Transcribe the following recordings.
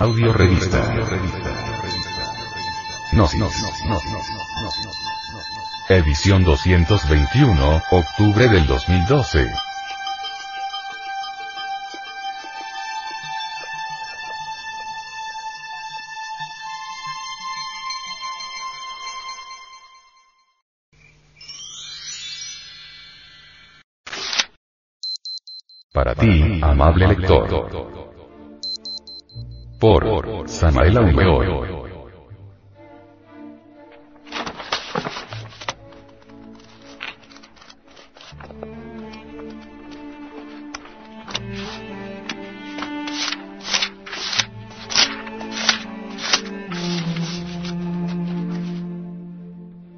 Audio revista. Gnosis. Edición 221, octubre del 2012. Para ti, amable lector. Por Samael Aumeor.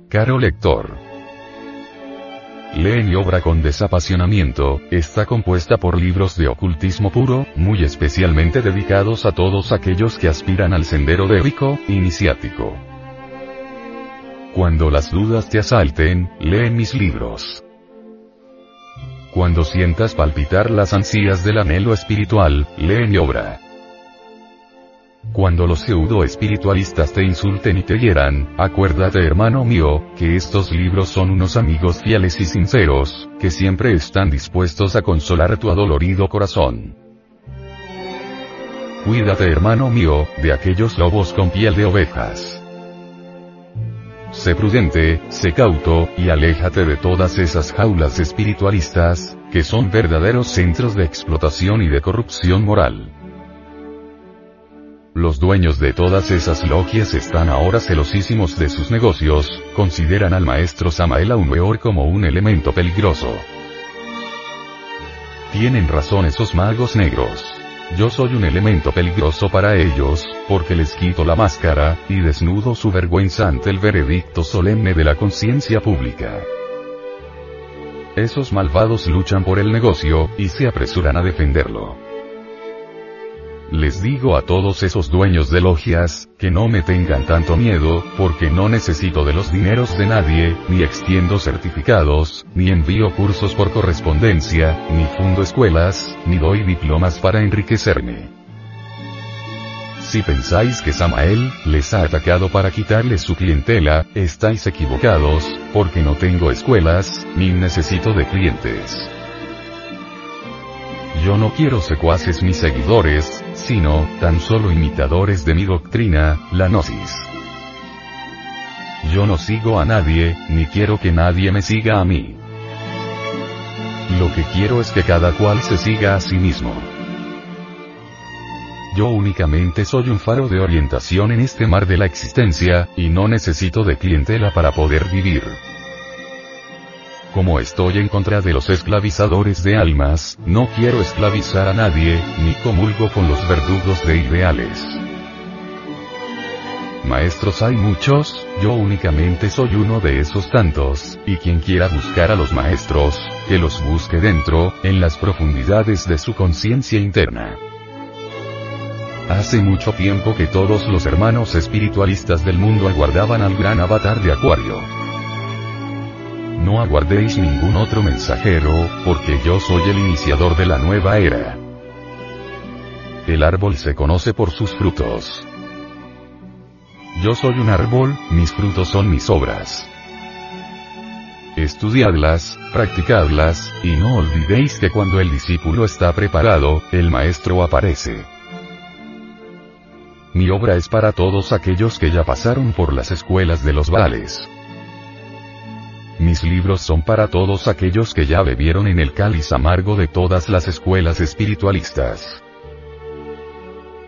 Caro lector. Lee mi obra con desapasionamiento, está compuesta por libros de ocultismo puro, muy especialmente dedicados a todos aquellos que aspiran al sendero de rico, iniciático. Cuando las dudas te asalten, lee mis libros. Cuando sientas palpitar las ansias del anhelo espiritual, lee mi obra. Cuando los pseudo espiritualistas te insulten y te hieran, acuérdate hermano mío, que estos libros son unos amigos fieles y sinceros, que siempre están dispuestos a consolar tu adolorido corazón. Cuídate hermano mío, de aquellos lobos con piel de ovejas. Sé prudente, sé cauto, y aléjate de todas esas jaulas espiritualistas, que son verdaderos centros de explotación y de corrupción moral. Los dueños de todas esas logias están ahora celosísimos de sus negocios, consideran al maestro Samael Aumeor como un elemento peligroso. Tienen razón esos magos negros. Yo soy un elemento peligroso para ellos, porque les quito la máscara, y desnudo su vergüenza ante el veredicto solemne de la conciencia pública. Esos malvados luchan por el negocio, y se apresuran a defenderlo. Les digo a todos esos dueños de logias, que no me tengan tanto miedo, porque no necesito de los dineros de nadie, ni extiendo certificados, ni envío cursos por correspondencia, ni fundo escuelas, ni doy diplomas para enriquecerme. Si pensáis que Samael les ha atacado para quitarles su clientela, estáis equivocados, porque no tengo escuelas, ni necesito de clientes. Yo no quiero secuaces ni seguidores, sino, tan solo imitadores de mi doctrina, la gnosis. Yo no sigo a nadie, ni quiero que nadie me siga a mí. Lo que quiero es que cada cual se siga a sí mismo. Yo únicamente soy un faro de orientación en este mar de la existencia, y no necesito de clientela para poder vivir. Como estoy en contra de los esclavizadores de almas, no quiero esclavizar a nadie, ni comulgo con los verdugos de ideales. Maestros hay muchos, yo únicamente soy uno de esos tantos, y quien quiera buscar a los maestros, que los busque dentro, en las profundidades de su conciencia interna. Hace mucho tiempo que todos los hermanos espiritualistas del mundo aguardaban al gran avatar de Acuario. No aguardéis ningún otro mensajero, porque yo soy el iniciador de la nueva era. El árbol se conoce por sus frutos. Yo soy un árbol, mis frutos son mis obras. Estudiadlas, practicadlas, y no olvidéis que cuando el discípulo está preparado, el maestro aparece. Mi obra es para todos aquellos que ya pasaron por las escuelas de los vales. Mis libros son para todos aquellos que ya bebieron en el cáliz amargo de todas las escuelas espiritualistas.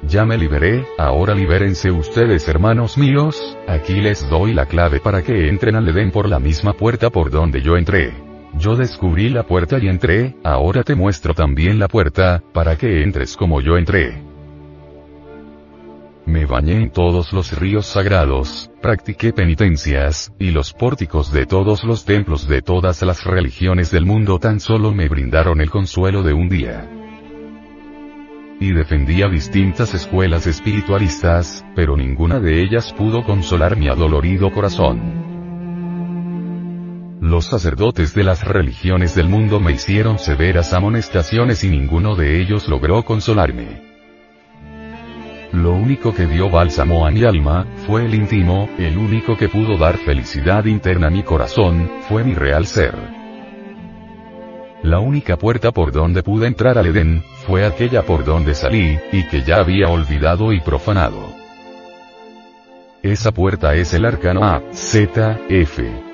Ya me liberé, ahora libérense ustedes hermanos míos, aquí les doy la clave para que entren al Edén por la misma puerta por donde yo entré. Yo descubrí la puerta y entré, ahora te muestro también la puerta, para que entres como yo entré. Me bañé en todos los ríos sagrados, practiqué penitencias, y los pórticos de todos los templos de todas las religiones del mundo tan solo me brindaron el consuelo de un día. Y defendía distintas escuelas espiritualistas, pero ninguna de ellas pudo consolar mi adolorido corazón. Los sacerdotes de las religiones del mundo me hicieron severas amonestaciones y ninguno de ellos logró consolarme. Lo único que dio bálsamo a mi alma, fue el íntimo, el único que pudo dar felicidad interna a mi corazón, fue mi real ser. La única puerta por donde pude entrar al Edén, fue aquella por donde salí, y que ya había olvidado y profanado. Esa puerta es el arcano A, Z, F.